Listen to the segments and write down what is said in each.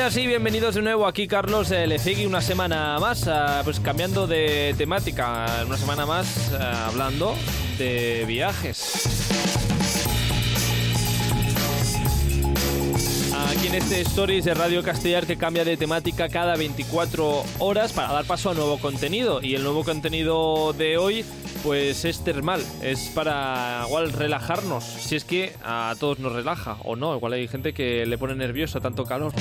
Bienvenidas y bienvenidos de nuevo aquí Carlos eh, Lecegui una semana más, ah, pues cambiando de temática, una semana más ah, hablando de viajes. Aquí en este Stories de Radio Castellar que cambia de temática cada 24 horas para dar paso a nuevo contenido y el nuevo contenido de hoy pues es termal, es para igual relajarnos, si es que a todos nos relaja o no, igual hay gente que le pone nervioso tanto calor.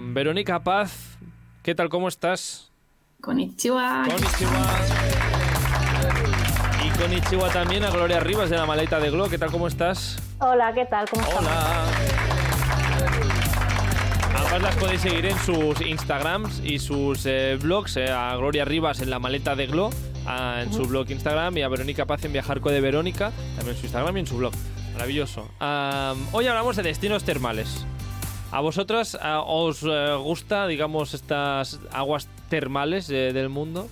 Verónica Paz, ¿qué tal? ¿Cómo estás? Konnichiwa. Konnichiwa. Y konnichiwa también a Gloria Rivas de la maleta de Glo, ¿qué tal? ¿Cómo estás? Hola, ¿qué tal? ¿Cómo estás? Hola. Ambas las podéis seguir en sus Instagrams y sus eh, blogs. eh, a Gloria Rivas en la maleta de Glo, a- en su blog Instagram, y a Verónica Paz en Viajarco de Verónica, también en su Instagram y en su blog. Maravilloso. Hoy hablamos de destinos termales. ¿A vosotras ah, os eh, gusta, digamos, estas aguas termales eh, del mundo?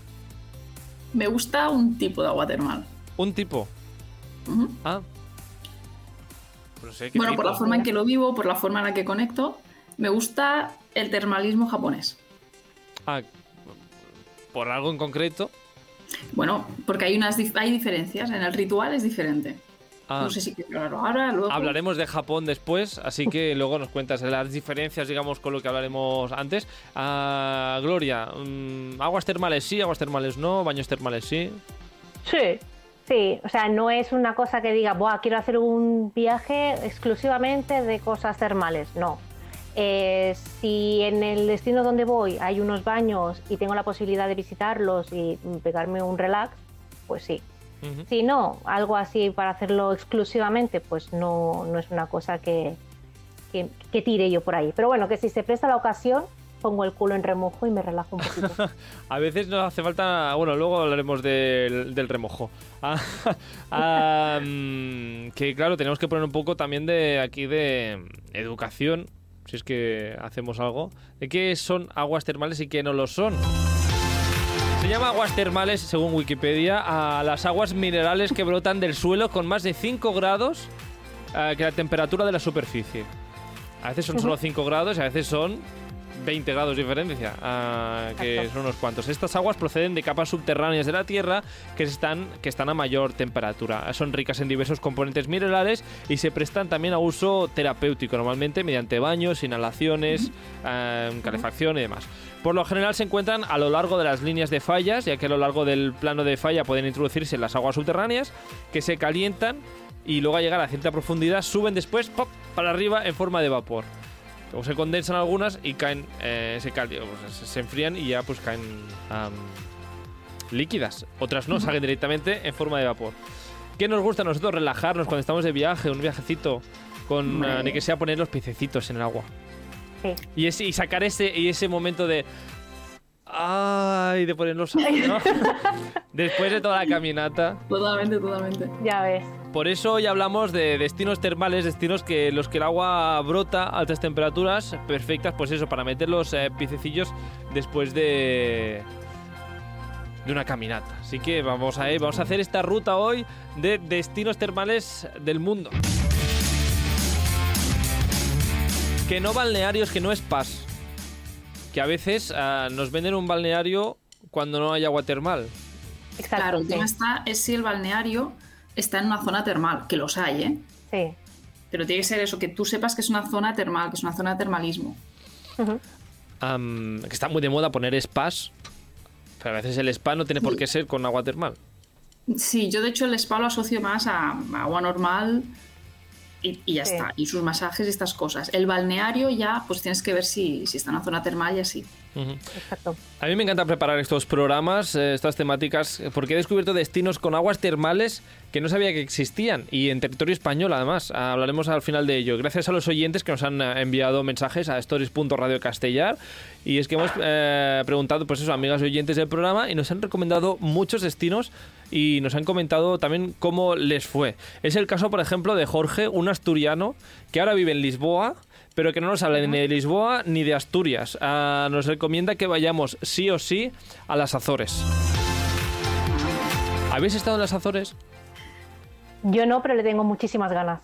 Me gusta un tipo de agua termal. Un tipo. Ah. No sé qué Bueno, por la forma en que lo vivo, por la forma en la que conecto, me gusta el termalismo japonés. Ah, por algo en concreto. Bueno, porque hay unas hay diferencias. En el ritual es diferente. Ah. No sé si quiero hablarlo ahora, luego. Hablaremos de Japón después, así que luego nos cuentas las diferencias, digamos, con lo que hablaremos antes. Ah, Gloria, mm, aguas termales sí, aguas termales no, baños termales sí. Sí. Sí, o sea, no es una cosa que diga, Buah, quiero hacer un viaje exclusivamente de cosas termales. No. Eh, si en el destino donde voy hay unos baños y tengo la posibilidad de visitarlos y pegarme un relax, pues sí. Si no, algo así para hacerlo exclusivamente, pues no, no es una cosa que, que, que tire yo por ahí. Pero bueno, que si se presta la ocasión, pongo el culo en remojo y me relajo un poquito. A veces nos hace falta, bueno, luego hablaremos del, del remojo. Ah, ah, mm, que claro, tenemos que poner un poco también de aquí de educación, si es que hacemos algo, de qué son aguas termales y qué no lo son. Se llama aguas termales, según Wikipedia, a las aguas minerales que brotan del suelo con más de 5 grados eh, que la temperatura de la superficie. A veces son solo 5 grados y a veces son 20 grados de diferencia, ah, que son unos cuantos. Estas aguas proceden de capas subterráneas de la Tierra que están, que están a mayor temperatura. Son ricas en diversos componentes minerales y se prestan también a uso terapéutico, normalmente mediante baños, inhalaciones, ah, calefacción y demás. Por lo general se encuentran a lo largo de las líneas de fallas, ya que a lo largo del plano de falla pueden introducirse las aguas subterráneas que se calientan y luego a llegar a cierta profundidad suben después ¡pop! para arriba en forma de vapor. Luego se condensan algunas y caen, eh, se, sea, se- enfrían y ya pues caen líquidas. Otras no, salen directamente en forma de vapor. ¿Qué nos gusta a nosotros? Relajarnos cuando estamos de viaje, un viajecito, con ni que sea poner los pececitos en el agua. Sí. Y, ese, y sacar ese, y ese momento de... Ay, de ponerlos ¿no? Después de toda la caminata. Totalmente, totalmente. Ya ves. Por eso hoy hablamos de destinos termales, destinos que los que el agua brota a altas temperaturas, perfectas, pues eso, para meter los eh, piececillos después de de una caminata. Así que vamos a, vamos a hacer esta ruta hoy de destinos termales del mundo. Que no balnearios, que no spas. Que a veces ah, nos venden un balneario cuando no hay agua termal. Exacto. Claro, el tema está es si el balneario está en una zona termal, que los hay, ¿eh? Sí. Pero tiene que ser eso, que tú sepas que es una zona termal, que es una zona de termalismo. Que está muy de moda poner spas, pero a veces el spa no tiene por qué ser con agua termal. Sí, yo de hecho el spa lo asocio más a a agua normal y, y ya Sí. está. Y sus masajes y estas cosas. El balneario ya, pues tienes que ver si, si está en una zona termal y así. Exacto. A mí me encanta preparar estos programas, eh, estas temáticas, eh, porque he descubierto destinos con aguas termales que no sabía que existían y en territorio español además. Hablaremos al final de ello. Gracias a los oyentes que nos han eh, enviado mensajes a stories.radiocastellar y es que hemos eh, preguntado pues eso, amigas y oyentes del programa y nos han recomendado muchos destinos y nos han comentado también cómo les fue. Es el caso, por ejemplo, de Jorge, un asturiano que ahora vive en Lisboa pero que no nos habla ni de Lisboa ni de Asturias. Ah, nos recomienda que vayamos sí o sí a las Azores. ¿Habéis estado en las Azores? Yo no, pero le tengo muchísimas ganas.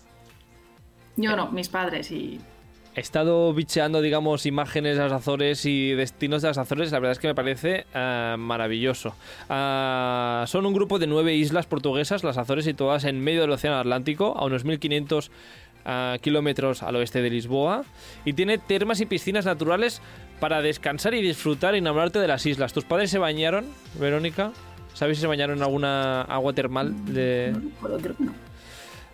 Yo no, mis padres y He estado bicheando, digamos, imágenes de las Azores y destinos de las Azores. La verdad es que me parece eh, maravilloso. Ah, son un grupo de nueve islas portuguesas, las Azores situadas en medio del Océano Atlántico, a unos 1500 ah, kilómetros al oeste de Lisboa. Y tiene termas y piscinas naturales para descansar y disfrutar y enamorarte de las islas. ¿Tus padres se bañaron, Verónica? ¿Sabes si se bañaron en alguna agua termal de...? no creo que no.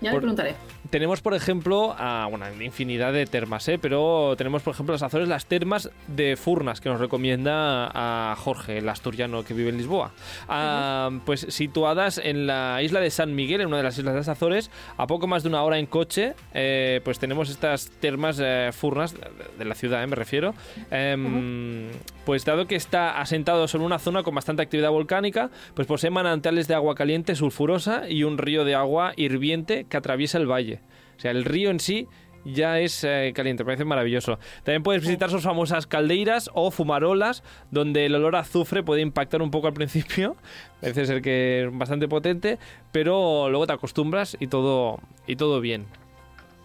Ya Por- le preguntaré. Tenemos, por ejemplo, a, bueno, infinidad de termas, ¿eh? pero tenemos, por ejemplo, las Azores, las termas de Furnas, que nos recomienda a Jorge, el asturiano que vive en Lisboa. Ah, Pues situadas en la isla de San Miguel, en una de las islas de las Azores, a poco más de una hora en coche, eh, pues tenemos estas termas eh, Furnas, de, la ciudad, me refiero. Em, Pues dado que está asentado sobre una zona con bastante actividad volcánica, pues posee manantiales de agua caliente sulfurosa y un río de agua hirviente que atraviesa el valle. O sea, el río en sí ya es eh, caliente, me parece maravilloso. También puedes visitar sus famosas caldeiras o fumarolas, donde el olor a azufre puede impactar un poco al principio, parece ser que es bastante potente, pero luego te acostumbras y todo, y todo bien.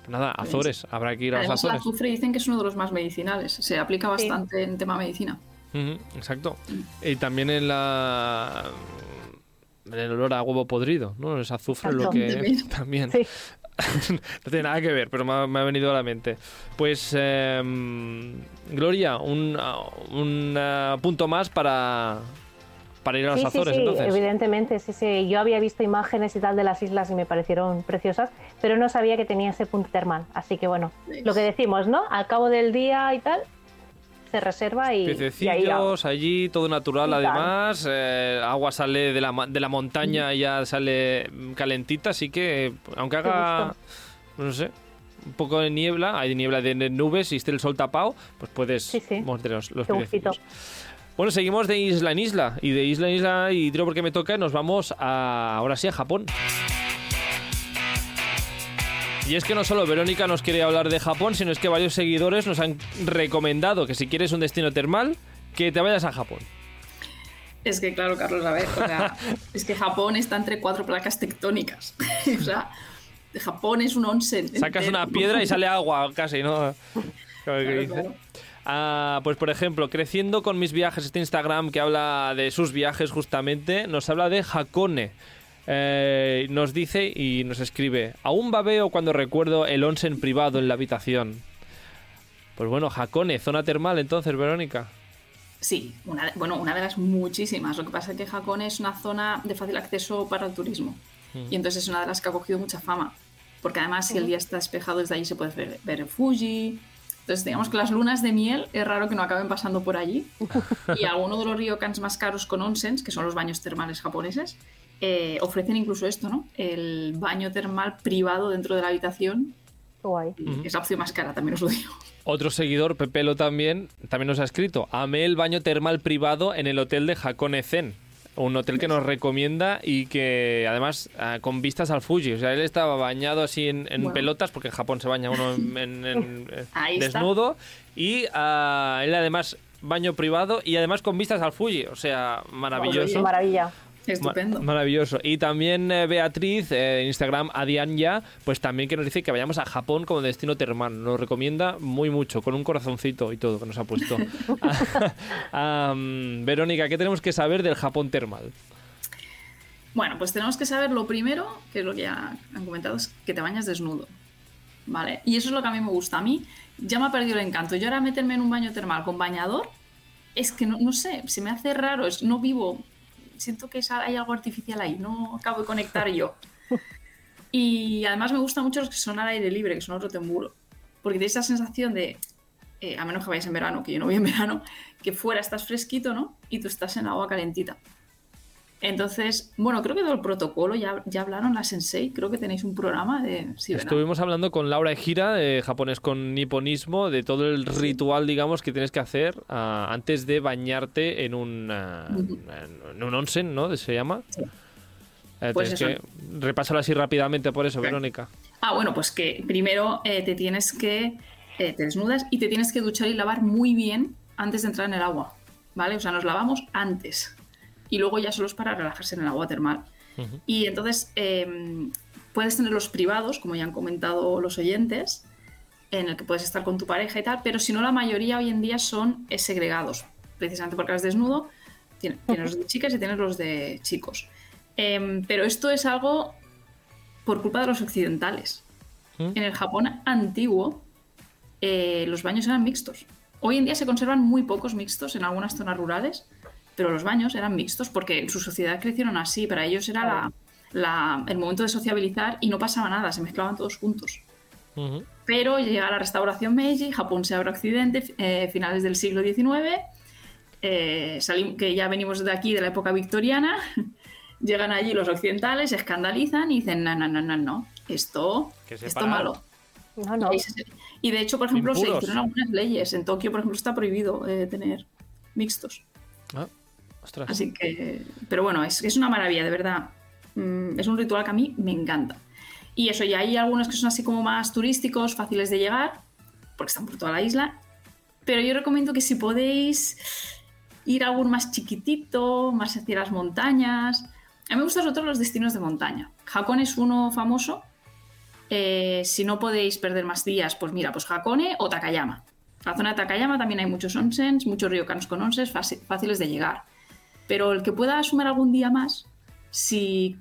Nada, Azores, habrá que ir a los Además, el Azores. azufre dicen que es uno de los más medicinales. Se aplica Sí. bastante en tema medicina. Exacto. Y también en la el olor a huevo podrido, ¿no? Es azufre lo que También. Sí. no tiene nada que ver, pero me ha, me ha venido a la mente. Pues em, Gloria, un, un eh, punto más para para ir a los Sí, sí, Azores, sí, entonces. evidentemente, sí, sí. Yo había visto imágenes y tal de las islas y me parecieron preciosas, pero no sabía que tenía ese punto termal. Así que bueno, lo que decimos, ¿no? Al cabo del día y tal, se reserva y, y ahí allí, todo natural Y además. eh, agua sale de la, de la montaña y ya sale mm, calentita, así que aunque haga, no sé, un poco de niebla, hay niebla de nubes y esté el sol tapado, pues puedes Sí, los, los. Bueno, seguimos de isla en isla y de isla en isla y tiro porque me toca, nos vamos a, ahora sí a Japón. Y es que no solo Verónica nos quiere hablar de Japón, sino es que varios seguidores nos han recomendado que si quieres un destino termal, que te vayas a Japón. Es que, claro, Carlos, a ver, o sea, es que Japón está entre cuatro placas tectónicas. o sea, Japón es un onsen. Sacas entero. una piedra y sale agua casi, ¿no? Claro, claro. Ah, pues por ejemplo, creciendo con mis viajes, este Instagram que habla de sus viajes justamente, nos habla de Hakone. Eh, nos dice y nos escribe, aún babeo cuando recuerdo el onsen privado en la habitación. Pues bueno, Hakone, zona termal entonces, Verónica. Sí, una de- bueno, una de las muchísimas. Lo que pasa es que Hakone es una zona de fácil acceso para el turismo. Y entonces es una de las que ha cogido mucha fama. Porque además, si el día está despejado, desde allí se puede ver, ver el Fuji. Entonces, digamos que las lunas de miel es raro que no acaben pasando por allí. Y algunos de los ryokans más caros con onsens, que son los baños termales japoneses, eh, ofrecen incluso esto, ¿no? El baño termal privado dentro de la habitación. Guay. Es la opción más cara, también os lo digo. Otro seguidor, Pepelo también, también nos ha escrito, amé el baño termal privado en el hotel de Hakone Zen. Un hotel que nos recomienda y que además ah, con vistas al Fuji. O sea, él estaba bañado así en, en Bueno. pelotas, porque en Japón se baña uno en, en- en- eh, está. desnudo. Y ah, él además baño privado y además con vistas al Fuji. O sea, maravilloso. Maravilla. Estupendo. Ma- maravilloso. Y también eh, Beatriz, eh, en Instagram, Adianya, pues también que nos dice que vayamos a Japón como destino termal. Nos recomienda muy mucho, con un corazoncito y todo que nos ha puesto. Verónica, ¿qué tenemos que saber del Japón termal? Bueno, pues tenemos que saber lo primero, que es lo que ya han comentado, es que te bañas desnudo. ¿Vale? Y eso es lo que a mí me gusta. A mí ya me ha perdido el encanto. Yo ahora meterme en un baño termal con bañador, es que no, no sé, se me hace raro, es, no vivo. Siento que hay algo artificial ahí, no acabo de conectar yo. Y además me gusta mucho los que son al aire libre, que son otro temburo. Porque tienes esa sensación de, eh, a menos que vayáis en verano, que yo no voy en verano, que fuera estás fresquito, ¿no? Y tú estás en agua calentita. Entonces, bueno, creo que todo el protocolo ya, ya hablaron la Sensei, creo que tenéis un programa de... Sí, ¿verdad? Estuvimos hablando con Laura Ejira, de japonés con niponismo, de todo el ritual, digamos, que tienes que hacer ah, antes de bañarte en un, ah, en un onsen, ¿no? Se llama. Eh, Pues eso. que repásalo así rápidamente por eso, Verónica. Ah, bueno, pues que primero eh, te tienes que... eh, te desnudas y te tienes que duchar y lavar muy bien antes de entrar en el agua, ¿vale? O sea, nos lavamos antes. Y luego ya solo es para relajarse en el agua termal. Y entonces, eh, puedes tener los privados, como ya han comentado los oyentes, en el que puedes estar con tu pareja y tal, pero si no, la mayoría hoy en día son segregados, precisamente porque eres desnudo. Tienes, los de chicas y tienes los de chicos. Em, pero esto es algo por culpa de los occidentales. ¿Mm? En el Japón antiguo, eh, los baños eran mixtos. Hoy en día se conservan muy pocos mixtos en algunas zonas rurales, pero los baños eran mixtos porque en su sociedad crecieron así. Para ellos era el momento de sociabilizar y no pasaba nada, se mezclaban todos juntos. Pero llega la restauración Meiji, Japón se abre a Occidente, eh, finales del siglo XIX, eh, que ya venimos de aquí, de la época victoriana, llegan allí los occidentales, se escandalizan y dicen, no, no, no, no, no, esto, esto malo. Y de hecho, por ejemplo, se hicieron algunas leyes. En Tokio, por ejemplo, está prohibido eh, tener mixtos. Ah, Así que, pero bueno, es, es una maravilla, de verdad. Mm, es un ritual que a mí me encanta. Y eso, ya hay algunos que son así como más turísticos, fáciles de llegar, porque están por toda la isla. Pero yo recomiendo que si podéis ir a algún más chiquitito, más hacia las montañas. A mí me gustan todo los destinos de montaña. Hakone es uno famoso. Eh, si no podéis perder más días, pues mira, pues Hakone o Takayama. La zona de Takayama también hay muchos onsens, muchos ryokanos con onsens fáciles de llegar. Pero el que pueda asumir algún día más, si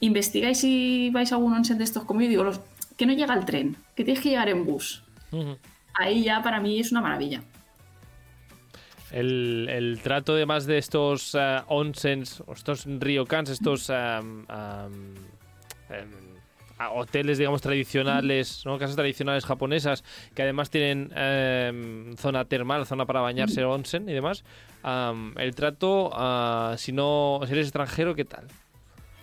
investigáis si vais a algún onsen de estos como yo digo, los, que no llega el tren, que tienes que llegar en bus. Ahí ya para mí es una maravilla. El, trato además de estos uh, onsens, estos ryokans, estos hoteles, digamos, tradicionales, ¿no? casas tradicionales japonesas, que además tienen em, zona termal, zona para bañarse, onsen y demás. el trato, ah, si no, si eres extranjero, ¿qué tal?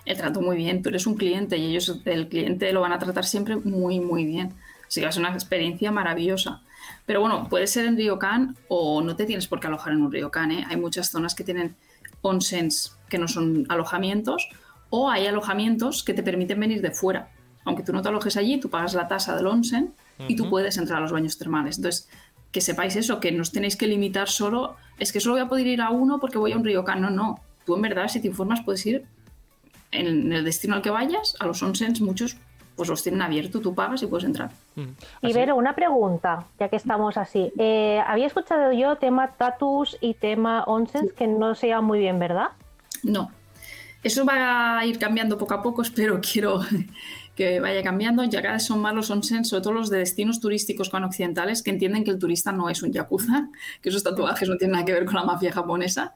el trato muy bien, tú eres un cliente y ellos, el cliente lo van a tratar siempre muy, muy bien. Así que es una experiencia maravillosa. Pero bueno, puede ser en Ryokan o no te tienes por qué alojar en un Ryokan. ¿eh? Hay muchas zonas que tienen onsens que no son alojamientos o hay alojamientos que te permiten venir de fuera. Aunque tú no te alojes allí, tú pagas la tasa del onsen y tú puedes entrar a los baños termales. Entonces, que sepáis eso, que no os tenéis que limitar solo, es que solo voy a poder ir a uno porque voy a un Ryokan. No, no. Tú en verdad, si te informas, puedes ir en el destino al que vayas, a los onsens muchos pues los tienen abiertos, tú pagas y puedes entrar. Y Vero, una pregunta, ya que estamos así. Eh, había escuchado yo tema tatus y tema onsens que no se llaman muy bien, ¿verdad? No. Eso va a ir cambiando poco a poco, espero, quiero que vaya cambiando. Ya cada vez son más los onsens, sobre todo los de destinos turísticos con occidentales, que entienden que el turista no es un yakuza, que esos tatuajes no tienen nada que ver con la mafia japonesa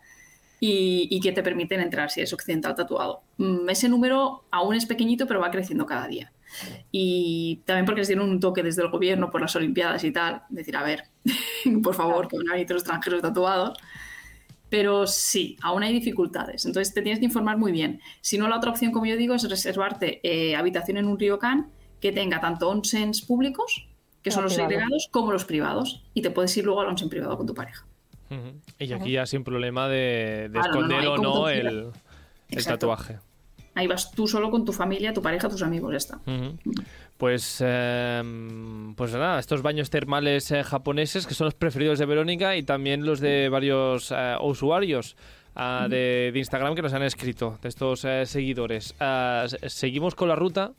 y, que te permiten entrar si es occidental tatuado. Mm, ese número aún es pequeñito, pero va creciendo cada día. Y también porque les dieron un toque desde el gobierno por las Olimpiadas y tal, decir, a ver, por favor, que no hay otros extranjeros tatuados. Pero sí, aún hay dificultades. Entonces te tienes que informar muy bien. Si no, la otra opción, como yo digo, es reservarte eh, habitación en un ryokan que tenga tanto onsens públicos, que son los segregados, como los privados. Y te puedes ir luego al onsen privado con tu pareja. Y aquí ya sin problema de, esconder o no el, tatuaje. Ahí vas tú solo con tu familia, tu pareja, tus amigos, ya está. Pues, em, pues nada, estos baños termales eh, japoneses que son los preferidos de Verónica y también los de varios eh, usuarios ah, de, Instagram que nos han escrito, de estos eh, seguidores. Ah, seguimos con la ruta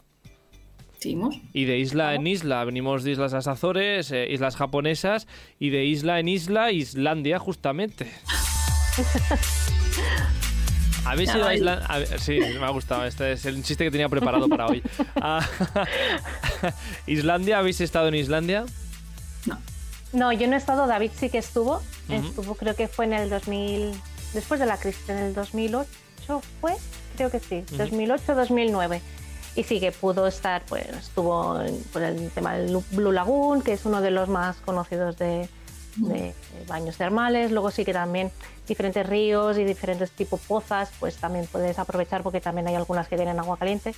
y de isla en isla, venimos de islas Azores, eh, islas japonesas, y de isla en isla, Islandia, justamente. ¿Habéis ido a Islandia? Sí, me ha gustado. Este es el chiste que tenía preparado para hoy. Ah, ¿Islandia? ¿Habéis estado en Islandia? No. No, yo no he estado. David sí que estuvo. Estuvo, creo que fue en el 2000. Después de la crisis, en el 2008 fue. Creo que sí. 2008-2009 y sí que pudo estar, pues estuvo por el tema del Blue Lagoon, que es uno de los más conocidos de, baños termales, luego sí que también diferentes ríos y diferentes tipos pozas, pues también puedes aprovechar porque también hay algunas que tienen agua caliente.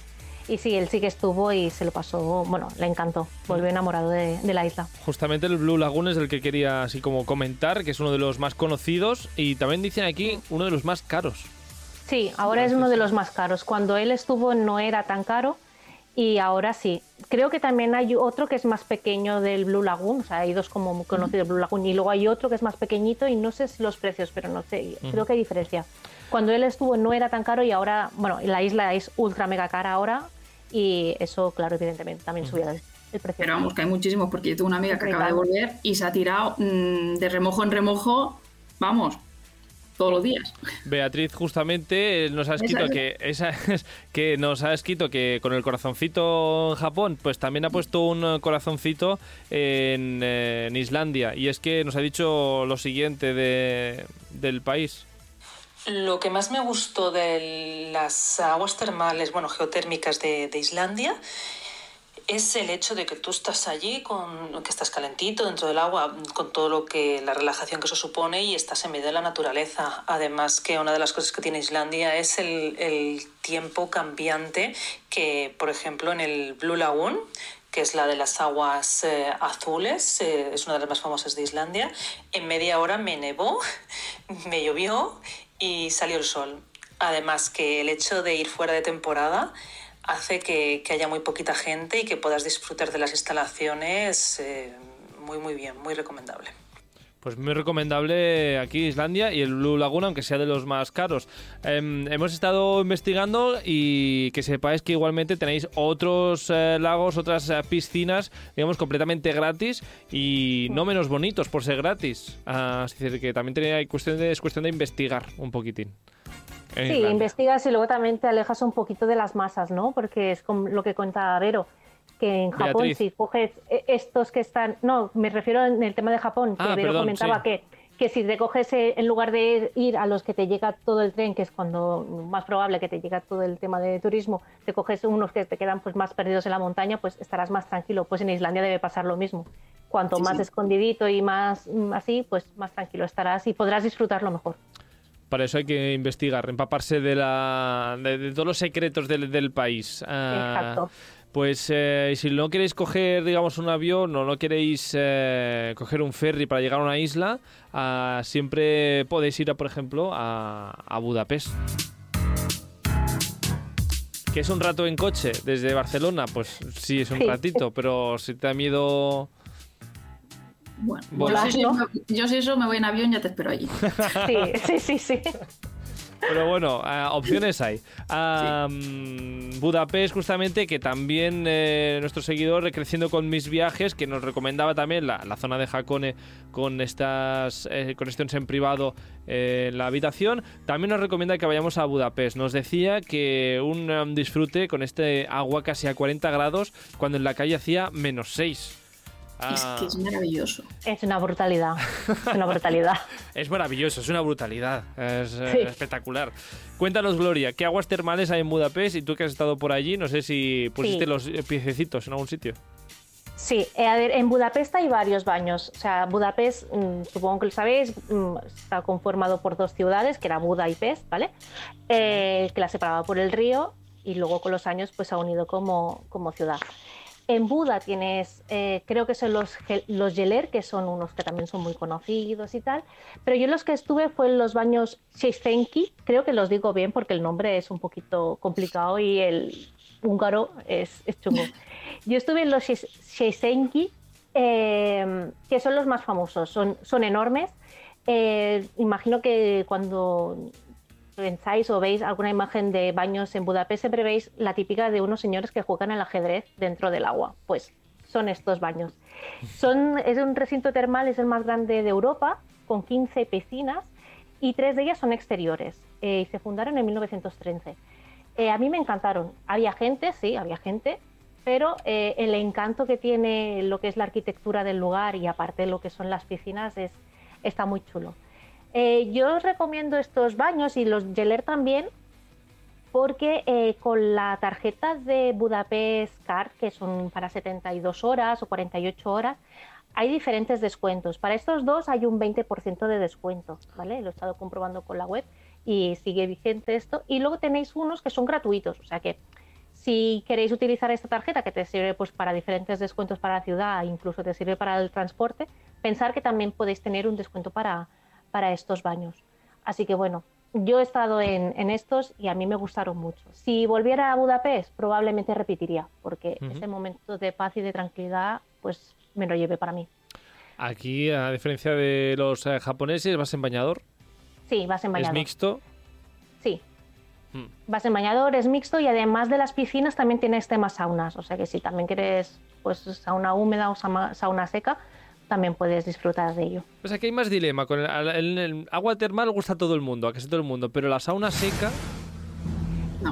Y sí, él sí que estuvo y se lo pasó, bueno, le encantó, volvió enamorado de, de, la isla. Justamente el Blue Lagoon es el que quería así como comentar, que es uno de los más conocidos y también dicen aquí uno de los más caros. Sí, ahora es uno de los más caros. Cuando él estuvo no era tan caro y ahora sí. Creo que también hay otro que es más pequeño del Blue Lagoon, o sea, hay dos como muy conocidos Blue Lagoon y luego hay otro que es más pequeñito y no sé los precios, pero no sé, creo que hay diferencia. Cuando él estuvo no era tan caro y ahora, bueno, la isla es ultra mega cara ahora y eso, claro, evidentemente también subía el, precio. Pero vamos, que hay muchísimos, porque yo tengo una amiga que acaba de volver y se ha tirado mm, de remojo en remojo, vamos, todos los días. Beatriz justamente nos ha escrito que esa, que nos ha escrito que con el corazoncito en Japón, pues también ha puesto un corazoncito en, en Islandia y es que nos ha dicho lo siguiente de, del país. Lo que más me gustó de las aguas termales, bueno, geotérmicas de, de Islandia es el hecho de que tú estás allí, con, que estás calentito dentro del agua, con todo lo que la relajación que eso supone y estás en medio de la naturaleza. Además que una de las cosas que tiene Islandia es el, el tiempo cambiante que, por ejemplo, en el Blue Lagoon, que es la de las aguas eh, azules, eh, es una de las más famosas de Islandia, en media hora me nevó, me llovió y salió el sol. Además que el hecho de ir fuera de temporada hace que, haya muy poquita gente y que puedas disfrutar de las instalaciones eh, muy, muy bien, muy recomendable. Pues muy recomendable aquí Islandia y el Blue Lagoon, aunque sea de los más caros. Eh, hemos estado investigando y que sepáis que igualmente tenéis otros eh, lagos, otras eh, piscinas, digamos, completamente gratis y no menos bonitos por ser gratis. Es decir, que también cuestión de, es cuestión de investigar un poquitín. Sí, investigas y luego también te alejas un poquito de las masas, ¿no? Porque es como lo que cuenta Vero, que en Japón Beatriz. si coges eh, estos que están... No, me refiero en el tema de Japón, que ah, Vero perdón, comentaba sí. que, que si te coges eh, en lugar de ir a los que te llega todo el tren, que es cuando más probable que te llega todo el tema de turismo, te coges unos que te quedan pues más perdidos en la montaña, pues estarás más tranquilo. Pues en Islandia debe pasar lo mismo. Cuanto Sí, más sí. escondidito y más mm, así, pues más tranquilo estarás y podrás disfrutarlo mejor. Para eso hay que investigar, empaparse de, la, de, de todos los secretos del, del país. Ah, Exacto. Pues eh, si no queréis coger, digamos, un avión o no queréis eh, coger un ferry para llegar a una isla, ah, siempre podéis ir, a, por ejemplo, a, a Budapest. ¿Que es un rato en coche desde Barcelona? Pues sí, es un Sí. ratito, pero si te da miedo... Bueno, Bueno. yo, si eso, yo si eso me voy en avión ya te espero allí. Sí, sí, sí, sí. Pero bueno, ah, opciones hay. Budapest, justamente, que también eh, nuestro seguidor, Creciendo con mis viajes, que nos recomendaba también la, la zona de Hakone con estas eh, conexiones en privado eh, en la habitación, también nos recomienda que vayamos a Budapest. Nos decía que un um, disfrute con este agua casi a 40 grados cuando en la calle hacía menos 6. Es que es maravilloso. Es una brutalidad. Es una brutalidad. Es maravilloso, es una brutalidad, es eh, Sí. espectacular. Cuéntanos, Gloria, ¿qué aguas termales hay en Budapest? Y tú que has estado por allí, no sé si pusiste Sí. los eh, piececitos en algún sitio. Sí, eh, a ver, en Budapest hay varios baños. O sea, Budapest, mm, supongo que lo sabéis, mm, está conformado por dos ciudades, que era Buda y Pest, ¿vale? Eh, que la separaba por el río y luego con los años pues se ha unido como, como ciudad. En Buda tienes, eh, creo que son los, los Geler, que son unos que también son muy conocidos y tal, pero yo los que estuve fue en los baños Sheisenki, creo que los digo bien porque el nombre es un poquito complicado y el húngaro es, es chungo. Yo estuve en los Sheisenki, eh, que son los más famosos, son, son enormes. Eh, imagino que cuando pensáis o veis alguna imagen de baños en Budapest, siempre veis la típica de unos señores que juegan al ajedrez dentro del agua. Pues son estos baños. Es un recinto termal, es el más grande de Europa, con 15 piscinas y tres de ellas son exteriores eh, y se fundaron en 1913. Eh, a mí me encantaron. Había gente, sí, había gente, pero eh, el encanto que tiene lo que es la arquitectura del lugar y aparte lo que son las piscinas es, está muy chulo. Eh, yo os recomiendo estos baños y los Geler también porque eh, con la tarjeta de Budapest Card, que son para 72 horas o 48 horas, hay diferentes descuentos. Para estos dos hay un 20% de descuento, ¿vale? Lo he estado comprobando con la web y sigue vigente esto. Y luego tenéis unos que son gratuitos, o sea que si queréis utilizar esta tarjeta que te sirve pues para diferentes descuentos para la ciudad, incluso te sirve para el transporte, pensar que también podéis tener un descuento para, para estos baños. Así que bueno, yo he estado en, en estos y a mí me gustaron mucho. Si volviera a Budapest, probablemente repetiría, porque Ujú. ese momento de paz y de tranquilidad, pues me lo llevé para mí. Aquí, a diferencia de los eh, japoneses, vas en bañador, Sí, vas en es bañador. mixto. Sí, Mm. Vas en bañador, es mixto y además de las piscinas también tienes temas saunas. O sea que si también quieres pues sauna húmeda o sauna seca, también puedes disfrutar de ello. O sea, que hay más dilema. Con el, el- el agua termal gusta a todo el mundo, a casi todo el mundo, pero la sauna seca...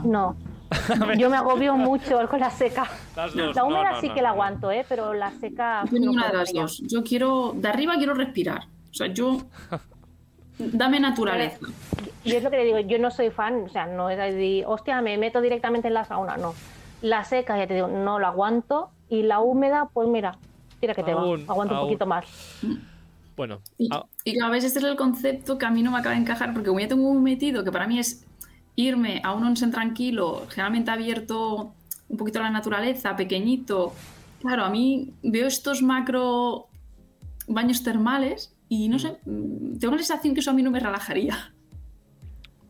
No. Yo me agobio mucho con la seca. Las dos. La húmeda no, sí no, que la aguanto, ¿eh? pero la seca. Yo ninguna de las ella. dos. Yo quiero, de arriba quiero respirar. O sea, yo. Dame naturaleza. Yo es lo que le digo, yo no soy fan, o sea, no es de, hostia, me meto directamente en la sauna, no. La seca, ya te digo, no la aguanto. Y la húmeda, pues mira, tira que te Aún, va. Aguanto aún. un poquito más. Bueno, Y, ah, y claro, ves, este es el concepto que a mí no me acaba de encajar, porque como ya tengo muy metido, que para mí es irme a un onsen tranquilo, generalmente abierto un poquito a la naturaleza, pequeñito. Claro, a mí veo estos macro baños termales y no sé, mm, tengo la sensación que eso a mí no me relajaría.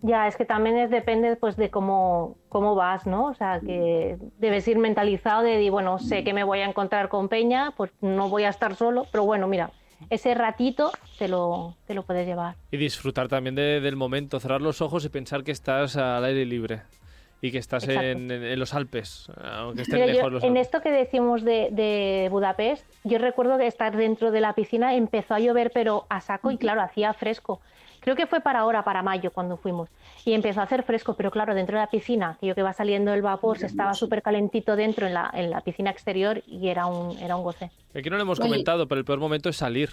Ya, es que también es, depende pues de cómo, cómo vas, ¿no? O sea, que debes ir mentalizado de, di, bueno, sé que me voy a encontrar con Peña, pues no voy a estar solo, pero bueno, mira, ese ratito te lo, te lo puedes llevar. y disfrutar también de- del momento, cerrar los ojos y pensar que estás al aire libre y que estás en, en- en los Alpes, aunque estén Mira, yo, lejos los en Alpes. esto que decimos de, de Budapest, yo recuerdo de estar dentro de la piscina, empezó a llover, pero a saco, y claro, hacía fresco. Creo que fue para ahora, para mayo, cuando fuimos. Y empezó a hacer fresco, pero claro, dentro de la piscina, aquello que va saliendo el vapor, se estaba súper calentito dentro en la, en la piscina exterior y era un, era un goce. Aquí no lo hemos Oye. comentado, pero el peor momento es salir.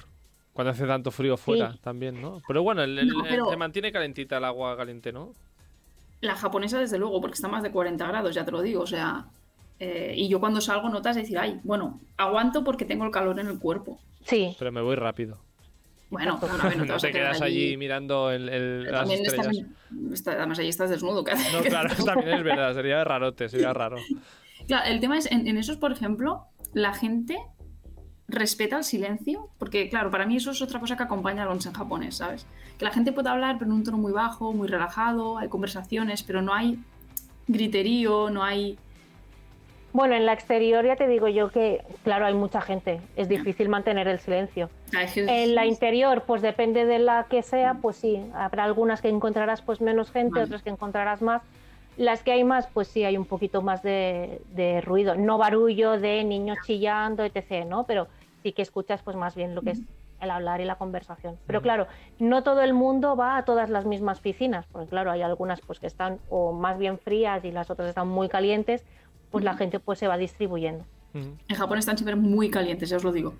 Cuando hace tanto frío fuera Sí. también, ¿no? Pero bueno, el, el- No, el- pero- se mantiene calentita el agua caliente, ¿no? La japonesa, desde luego, porque está más de 40 grados, ya te lo digo. O sea, eh, y yo cuando salgo notas decir, ay, bueno, aguanto porque tengo el calor en el cuerpo. Sí, Pero me voy rápido. Bueno, no te No te quedas allí mirando el, el- las también estrellas. está- además allí estás desnudo. ¿qué haces? No, claro, también es verdad, sería rarote, sería raro. Claro, el tema es, en, en esos, por ejemplo, la gente respeta el silencio, porque claro, para mí eso es otra cosa que acompaña al onsen japonés, ¿sabes? Que la gente puede hablar, pero en un tono muy bajo, muy relajado, hay conversaciones, pero no hay griterío, no hay... bueno, en la exterior ya te digo yo que, claro, hay mucha gente, es difícil mantener el silencio. En la interior, pues depende de la que sea, pues sí, habrá algunas que encontrarás pues menos gente, Vale. otras que encontrarás más. Las que hay más, pues sí, hay un poquito más de, de ruido, no barullo de niños chillando, etc., ¿no? Pero sí que escuchas pues más bien lo que es el hablar y la conversación. Pero claro, no todo el mundo va a todas las mismas piscinas, porque claro, hay algunas pues que están o más bien frías y las otras están muy calientes, pues la gente pues se va distribuyendo. En Japón están siempre muy calientes, ya os lo digo.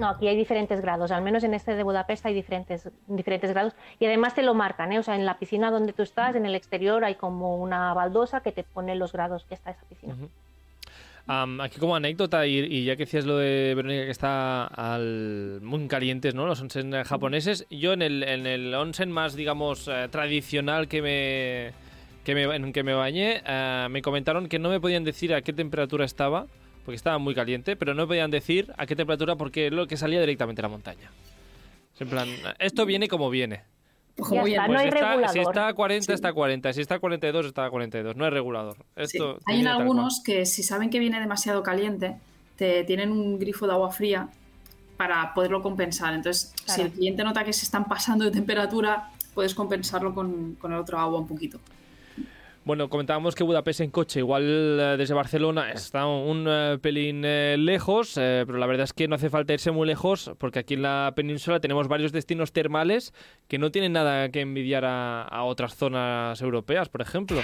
No, aquí hay diferentes grados, al menos en este de Budapest hay diferentes, diferentes grados y además te lo marcan, ¿eh? o sea, en la piscina donde tú estás, en el exterior hay como una baldosa que te pone los grados que está esa piscina. Aquí como anécdota, y, y ya que decías lo de Verónica que está al, muy calientes, ¿no? Los onsen japoneses, yo en el, en el onsen más, digamos, eh, tradicional que me, que me, en que me bañé, eh, me comentaron que no me podían decir a qué temperatura estaba, porque estaba muy caliente, pero no me podían decir a qué temperatura porque es lo que salía directamente de la montaña. En plan, esto viene como viene. Pues Ya como está, bien, no Pues hay está- si está a 40, Sí. está a 40. Si está a 42, está a 42. No hay regulador. Sí. Hay en algunos que si saben que viene demasiado caliente, te tienen un grifo de agua fría para poderlo compensar. Entonces, si el cliente nota que se están pasando de temperatura, puedes compensarlo con, con el otro agua un poquito. Bueno, comentábamos que Budapest en coche, igual eh, desde Barcelona, está un eh, pelín eh, lejos, pero la verdad es que no hace falta irse muy lejos, porque aquí en la península tenemos varios destinos termales que no tienen nada que envidiar a otras zonas europeas, por ejemplo.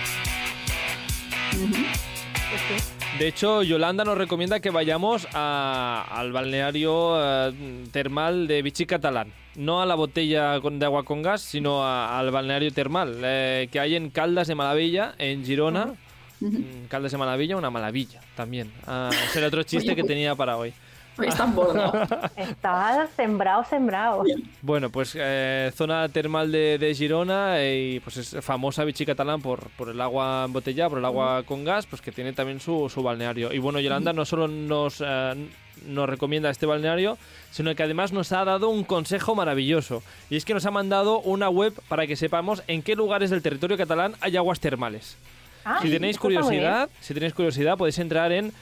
De hecho, Yolanda nos recomienda que vayamos a- al balneario eh, termal de Vichy Catalán. No a la botella con- de agua con gas, sino a- al balneario termal eh, que hay en Caldas de Malavilla, en Girona. Mm, Caldas de Malavilla, una maravilla también. Ah, ese era otro chiste que pues- tenía para hoy. Hoy están bordados. Está sembrado, sembrado. Bueno, pues eh, zona termal de, de Girona eh, y pues es famosa Vichy Catalán por, por el agua embotellada, por el agua con gas, pues que tiene también su, su balneario. Y bueno, Yolanda no solo nos, eh, nos recomienda este balneario, sino que además nos ha dado un consejo maravilloso. Y es que nos ha mandado una web para que sepamos en qué lugares del territorio catalán hay aguas termales. Ah, Si tenéis curiosidad, si tenéis curiosidad, podéis entrar en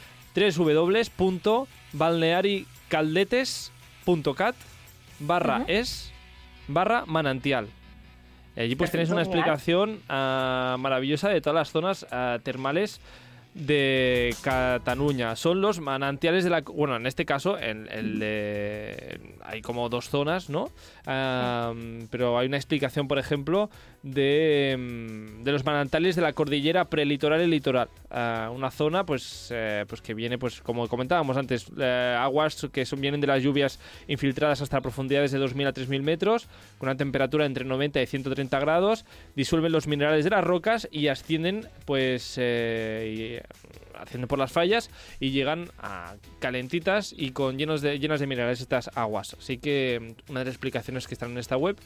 www.balnearicaldetes.cat barra es barra manantial. Allí pues tenéis una explicación ah, maravillosa de todas las zonas ah, termales de Cataluña. Son los manantiales de la... Bueno, en este caso, en el de... Hay como dos zonas, ¿no? pero hay una explicación, por ejemplo, de, mm, de los manantiales de la cordillera prelitoral y litoral. Una zona, pues, eh, pues que viene, pues como comentábamos antes, eh, aguas que son, vienen de las lluvias infiltradas hasta profundidades de 2.000 a 3.000 metros, con una temperatura entre 90 y 130 grados, disuelven los minerales de las rocas y ascienden, pues... Eh, haciendo por las fallas y llegan a calentitas y con llenos de, llenas de minerales estas aguas. Así que mm, una de las explicaciones que están en esta web,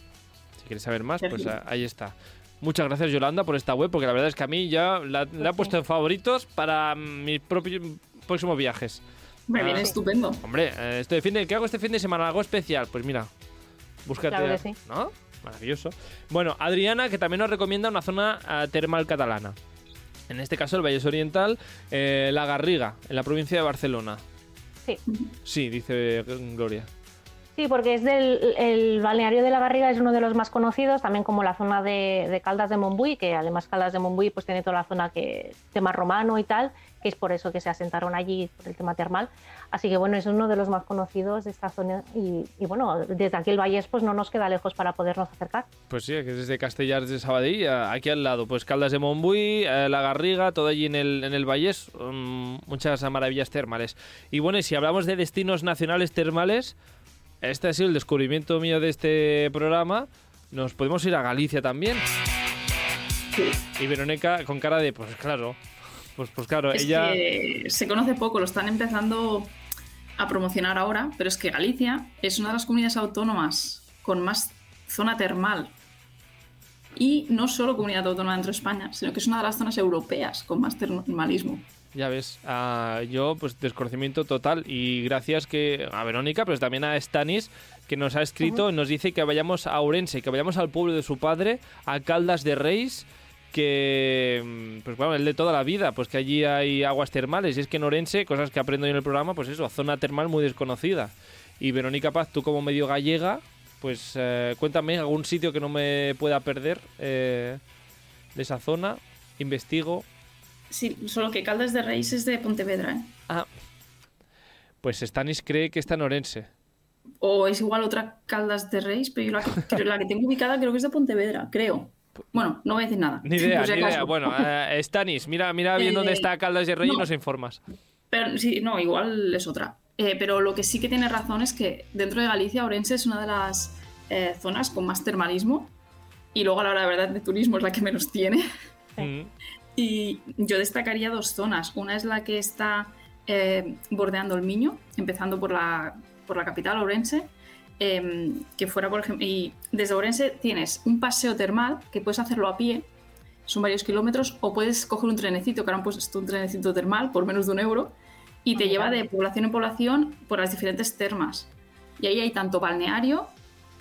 si quieres saber más, pues ahí está. Muchas gracias Yolanda por esta web, porque la verdad es que a mí ya la, he puesto en favoritos para mis propios próximos viajes. Me viene ah, estupendo. Hombre, eh, este fin de, ¿qué hago este fin de semana? Algo especial. Pues mira, búscate. ¿No? Maravilloso. Bueno, Adriana, que también nos recomienda una zona ah, termal catalana en este caso el Valles Oriental, eh, La Garriga, en la provincia de Barcelona. Sí. Sí, dice Gloria. Sí, porque es del el balneario de la Garriga es uno de los más conocidos, también como la zona de, Caldas de Montbui, que además Caldas de Montbui pues tiene toda la zona que tema romano y tal, que es por eso que se asentaron allí por el tema termal. Así que bueno, es uno de los más conocidos de esta zona y, bueno, desde aquí el Valles pues no nos queda lejos para podernos acercar. Pues sí, que es desde Castellars de Sabadell, aquí al lado, pues Caldas de Montbui, eh, La Garriga, todo allí en el, en el Valles, mm, muchas maravillas termales. Y bueno, y si hablamos de destinos nacionales termales, este ha sido el descubrimiento mío de este programa. Nos podemos ir a Galicia también. Y Verónica con cara de, pues claro, pues, pues claro, ella... se conoce poco, lo están empezando a promocionar ahora, pero es que Galicia es una de las comunidades autónomas con más zona termal. Y no solo comunidad autónoma dentro de España, sino que es una de las zonas europeas con más termalismo. Ya ves, yo pues desconocimiento total y gracias que a Verónica, pero también a Stanis que nos ha escrito, nos dice que vayamos a Ourense, que vayamos al pueblo de su padre, a Caldas de Reis, que mm, pues bueno, el de toda la vida, pues que allí hay aguas termales y es que en Orense, cosas que aprendo yo en el programa, pues eso, zona termal muy desconocida. Y Verónica Paz, tú como medio gallega, pues eh, cuéntame algún sitio que no me pueda perder eh, de esa zona, investigo. Sí, solo que Caldas de Reis es de Pontevedra, ¿eh? Ah. Pues Stanis cree que está en Orense. O es igual otra Caldas de Reis, pero yo la que, la que tengo ubicada creo que es de Pontevedra, creo. Bueno, no voy a decir nada. Ni idea, ni idea. Bueno, eh, Stanis, mira, mira bien dónde está Caldas de Rey y nos informas. Pero sí, no, igual es otra. Eh, pero lo que sí que tiene razón es que dentro de Galicia, Orense es una de las eh, zonas con más termalismo. Y luego, a la hora de verdad, de turismo es la que menos tiene. Mm. Y yo destacaría dos zonas. Una es la que está eh, bordeando el Miño, empezando por la, por la capital, Orense, em, que fuera, por ejemplo, y desde Orense tienes un paseo termal que puedes hacerlo a pie, son varios kilómetros, o puedes coger un trenecito, que ahora han puesto un trenecito termal por menos de un euro, y te lleva de población en población por las diferentes termas. Y ahí hay tanto balneario,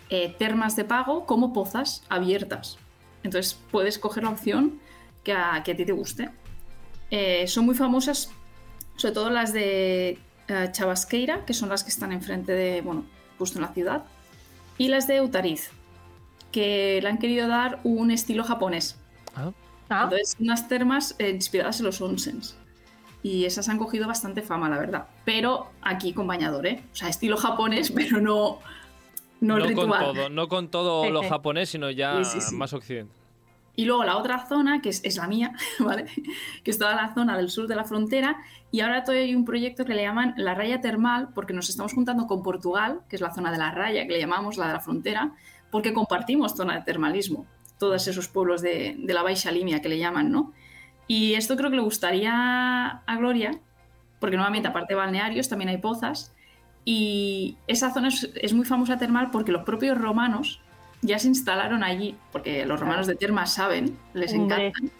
eh, termas de pago, como pozas abiertas. Entonces puedes coger la opción que a, que a ti te guste. Eh, son muy famosas, sobre todo las de eh, Chabasqueira, que son las que están enfrente de, bueno, justo en la ciudad, y las de Utariz, que le han querido dar un estilo japonés. Ah. ah. Entonces, unas termas eh, inspiradas en los onsens. Y esas han cogido bastante fama, la verdad. Pero aquí con bañador, ¿eh? O sea, estilo japonés, pero no, no, el ritual. Con todo, no con todo lo japonés, sino ya más occidental. Y luego la otra zona, que es, la mía, ¿vale? Que es toda la zona del sur de la frontera. Y ahora hay un proyecto que le llaman la raya termal, porque nos estamos juntando con Portugal, que es la zona de la raya, que le llamamos la de la frontera, porque compartimos zona de termalismo. Todos esos pueblos de, la Baixa Línea que le llaman, ¿no? Y esto creo que le gustaría a Gloria, porque nuevamente, aparte de balnearios, también hay pozas. Y esa zona es, es muy famosa termal porque los propios romanos ya se instalaron allí, porque los romanos de Terma saben, les encantan.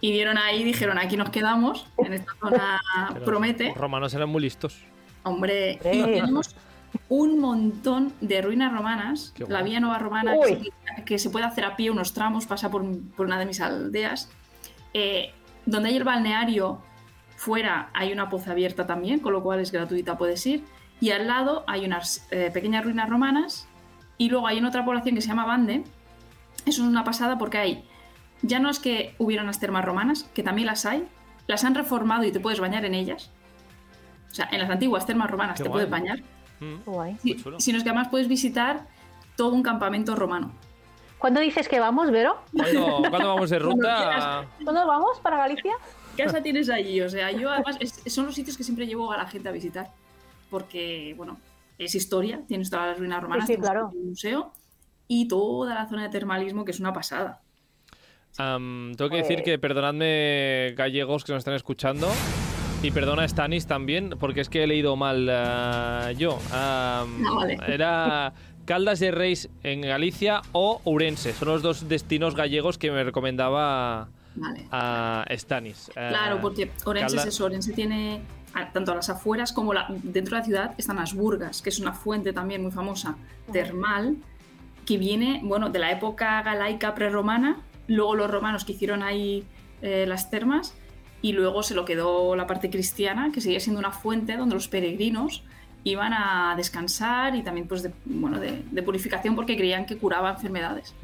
Y vieron ahí y dijeron, aquí nos quedamos, en esta zona promete. Los romanos eran muy listos. Hombre, y tenemos un montón de ruinas romanas, la vía nueva romana, que se, puede hacer a pie unos tramos, pasa por, una de mis aldeas, eh, donde hay el balneario, fuera hay una poza abierta también, con lo cual es gratuita, puedes ir, y al lado hay unas eh, pequeñas ruinas romanas y luego hay en otra población que se llama Bande, Eso es una pasada porque hay, ya no es que hubiera unas termas romanas, que también las hay, las han reformado y te puedes bañar en ellas. O sea, en las antiguas termas romanas Qué te guay. puedes bañar, Mm. Guay. chulo. sino es que además puedes visitar todo un campamento romano. ¿Cuándo dices que vamos, Vero? ¿Cuándo, cuándo vamos de Cuando ruta? ¿Cuándo vamos para Galicia? ¿Qué casa tienes allí? O sea, yo además es- son los sitios que siempre llevo a la gente a visitar. Porque, bueno, es historia, tienes todas las ruinas romanas, sí, tienes claro. un museo y toda la zona de termalismo que es una pasada. Am, tengo que decir que perdonadme gallegos que nos están escuchando y perdona Stanis también porque es que he leído mal eh, yo. Am, Ah, vale. Era Caldas de Reis en Galicia o Ourense. Son los dos destinos gallegos que me recomendaba Vale. a Stanis. Eh, Claro, porque Orense Calda- es eso, Orense tiene a- tanto a las afueras como la- dentro de la ciudad están las Burgas, que es una fuente también muy famosa, termal, que viene, bueno, de la época galaica prerromana, luego los romanos que hicieron ahí eh, las termas y luego se lo quedó la parte cristiana, que seguía siendo una fuente donde los peregrinos iban a descansar y también pues de, bueno, de, de purificación porque creían que curaba enfermedades.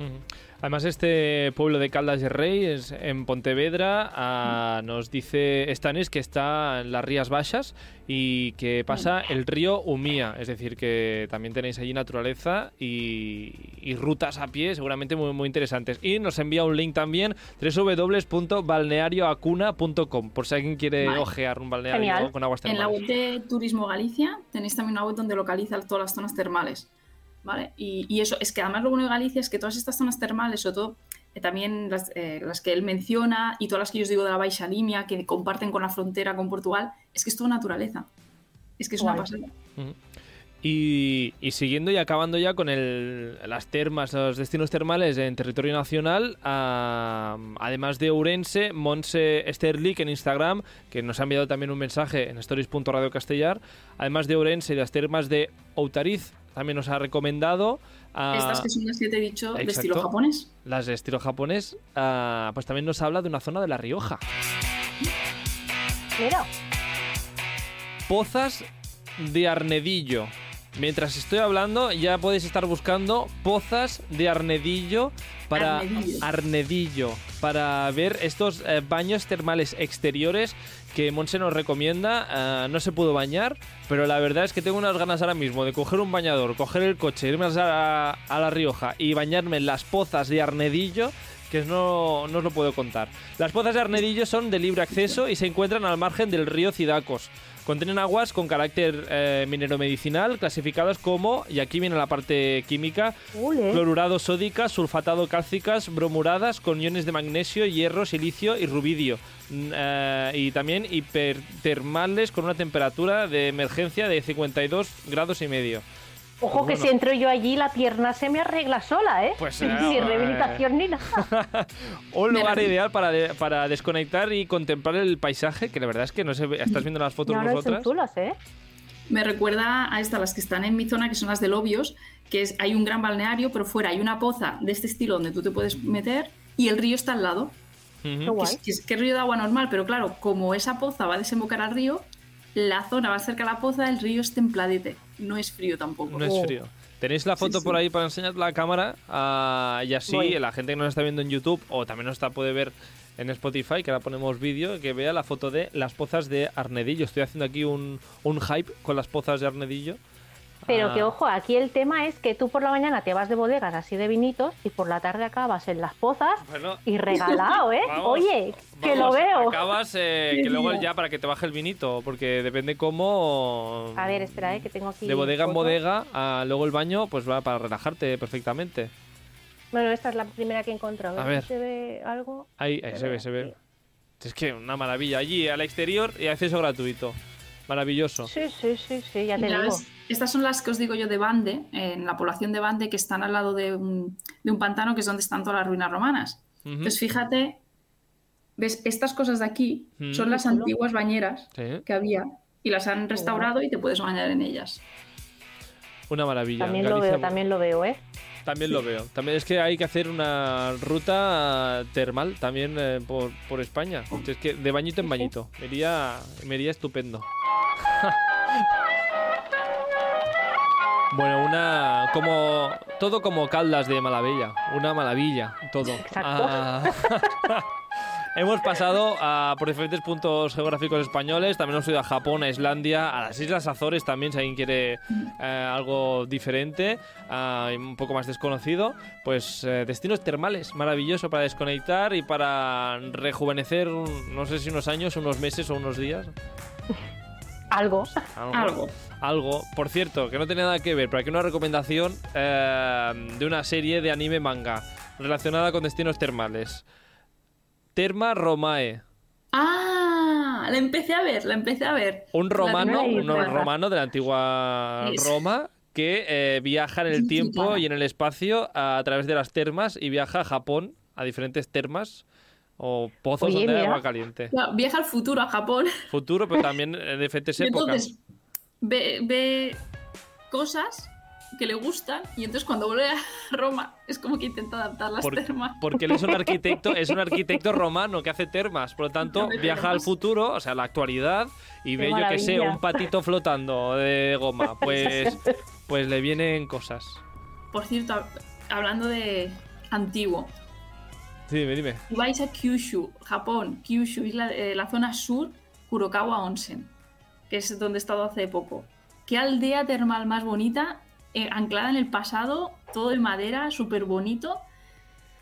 Además, este pueblo de Caldas de Rey es en Pontevedra. ah, nos dice Stanis que está en las Rías Bajas y que pasa el río Umía. Es decir, que también tenéis allí naturaleza y, y rutas a pie seguramente muy, muy interesantes. Y nos envía un link también, www.balnearioacuna.com, por si alguien quiere Vale. ojear un balneario Genial. con aguas En la termales. web de Turismo Galicia tenéis también una web donde localiza todas las zonas termales. ¿Vale? Y, y eso, es que además lo bueno de Galicia es que todas estas zonas termales, sobre todo eh, también las, eh, las que él menciona y todas las que yo os digo de la Baixa Limia, que comparten con la frontera con Portugal, es que es toda naturaleza. Es que es una pasada. Y, y siguiendo y acabando ya con el- las termas, los destinos termales en territorio nacional, además de Ourense, Monse Sterlik en Instagram, que nos ha enviado también un mensaje en stories.radio castellar, además de Ourense y las termas de Outariz, también nos ha recomendado Estas que son las que te he dicho de estilo japonés. las de estilo japonés, ah, pues también nos habla de una zona de La Rioja. Mira, Pozas de Arnedillo. Mientras estoy hablando, ya podéis estar buscando pozas de Arnedillo para Arnedillo. Arnedillo, para ver estos eh, baños termales exteriores que Monse nos recomienda. Ah, no se pudo bañar, pero la verdad es que tengo unas ganas ahora mismo de coger un bañador, coger el coche, irme a, a La Rioja y bañarme en las pozas de Arnedillo que no, no os lo puedo contar. Las pozas de Arnedillo son de libre acceso y se encuentran al margen del río Cidacos. Contienen aguas con carácter eh, minero-medicinal clasificadas como, y aquí viene la parte química, ule. clorurado sódicas, sulfatado cálcicas, bromuradas con iones de magnesio, hierro, silicio y rubidio. Mm, eh, y también hipertermales con una temperatura de emergencia de 52 grados y medio. Ojo que bueno. si entro yo allí la pierna se me arregla sola, ¿eh? Pues, Sin eh, rehabilitación ni nada. Un lugar ideal para, de- para desconectar y contemplar el paisaje, que la verdad es que no se ve. ¿Estás viendo las fotos No, vosotras? chulas, ¿eh? Me recuerda a estas, las que están en mi zona, que son las de Lobios, que es, hay un gran balneario, pero fuera hay una poza de este estilo donde tú te puedes meter y el río está al lado. Que guay. es, que es- que es río de agua normal, pero claro, como esa poza va a desembocar al río, la zona va cerca a la poza, el río es templadete, no es frío tampoco. No es Oh. frío. ¿Tenéis la foto sí. por ahí para enseñar la cámara? Ah, y así Voy. la gente que nos está viendo en YouTube o también nos está puede ver en Spotify, que ahora ponemos vídeo, que vea la foto de las pozas de Arnedillo. Estoy haciendo aquí un, un hype con las pozas de Arnedillo. Pero Ah, que ojo, aquí el tema es que tú por la mañana te vas de bodegas así de vinitos y por la tarde acabas en las pozas Bueno, y regalado, ¿eh? Vamos, Oye, que lo veo. Acabas eh, que luego ya para que te baje el vinito, porque depende cómo. A ver, espera, ¿eh? que tengo aquí. De bodega en bodega, a luego el baño, pues va para relajarte perfectamente. Bueno, esta es la primera que he encontrado. A si ver. ¿Se ve algo? Ahí, ahí se ve, se ve. Es que una maravilla. Allí al exterior y acceso gratuito. Maravilloso. Sí, sí, sí, sí, ya te Mira, digo. ¿ves? Estas son las que os digo yo de Bande, en la población de Bande, que están al lado de un, de un pantano, que es donde están todas las ruinas romanas. Entonces, fíjate, ¿ves? Estas cosas de aquí son las antiguas bañeras Sí, que había y las han restaurado y te puedes bañar en ellas. una maravilla. También lo veo, también lo veo, ¿eh? También lo veo. También es que hay que hacer una ruta termal también eh, por, por España. Es que de bañito en bañito. Me iría, me iría estupendo. Bueno, una. como. Todo como Caldas de Malavella. Una maravilla, todo. Exacto. Ah, Hemos pasado a, por diferentes puntos geográficos españoles. También hemos ido a Japón, a Islandia, a las Islas Azores también, si alguien quiere eh, algo diferente, y un poco más desconocido. Pues eh, destinos termales, maravilloso para desconectar y para rejuvenecer, no sé si unos años, unos meses o unos días. Algo. Algo. Algo. Por cierto, que no tiene nada que ver, pero aquí una recomendación eh, de una serie de anime manga relacionada con destinos termales. Terma Romae. Ah, la empecé a ver, la empecé a ver. Un romano, un romano de la antigua Roma que eh, viaja en el tiempo y en el espacio a, través de las termas y viaja a Japón, a diferentes termas o pozos Oye, donde hay agua caliente. Viaja al futuro, a Japón. Futuro, pero también en diferentes Y épocas. entonces ve, ve cosas que le gustan y entonces cuando vuelve a Roma es como que intenta adaptar las Por- termas. Porque él es un arquitecto, es un arquitecto romano que hace termas, por lo tanto viaja al futuro, o sea, a la actualidad y Qué ve yo que sé, un patito flotando de goma, pues pues le vienen cosas. Por cierto, hab- hablando de antiguo, Sí, dime, dime. si vais a Kyushu, Japón, Kyushu, isla, eh, la zona sur, Kurokawa Onsen, que es donde he estado hace poco. Qué aldea termal más bonita, eh, anclada en el pasado, todo de madera, súper bonito.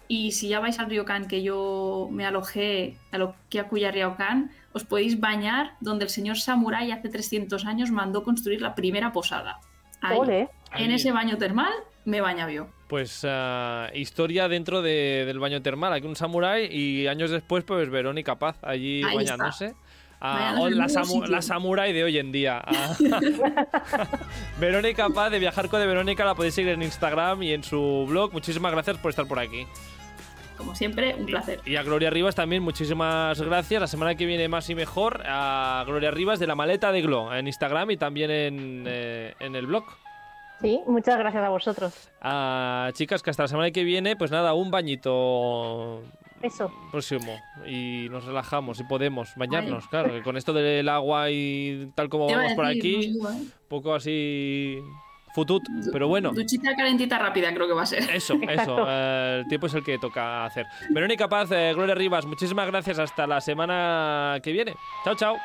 Y si ya vais al ryokan que yo me alojé, a lo que Akuya Ryokan, os podéis bañar donde el señor Samurai hace 300 años mandó construir la primera posada. Ahí, Ole. en Ahí. ese baño termal me bañaba yo. Pues ah, historia dentro de- del baño termal. Aquí un samurái y años después, pues Verónica Paz allí Ahí bañándose. Ah, la, el samu- mismo la sitio. samurái de hoy en día. Ah. Verónica Paz de Viajar con de Verónica la podéis seguir en Instagram y en su blog. Muchísimas gracias por estar por aquí. Como siempre, un placer. Y a Gloria Rivas también, muchísimas gracias. La semana que viene más y mejor a Gloria Rivas de la maleta de Glo en Instagram y también en, eh, en el blog. Sí, muchas gracias a vosotros. Ah, chicas, que hasta la semana que viene, pues nada, un bañito Eso. próximo y nos relajamos y podemos bañarnos, Ay. claro, que con esto del agua y tal como vamos por aquí, digo, ¿eh? poco así futut, pero bueno. Duchita calentita rápida creo que va a ser. Eso, eso, eh, el tiempo es el que toca hacer. Verónica Paz, eh, Gloria Rivas, muchísimas gracias. Hasta la semana que viene. Chao, chao.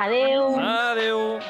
Adeu. Adiós.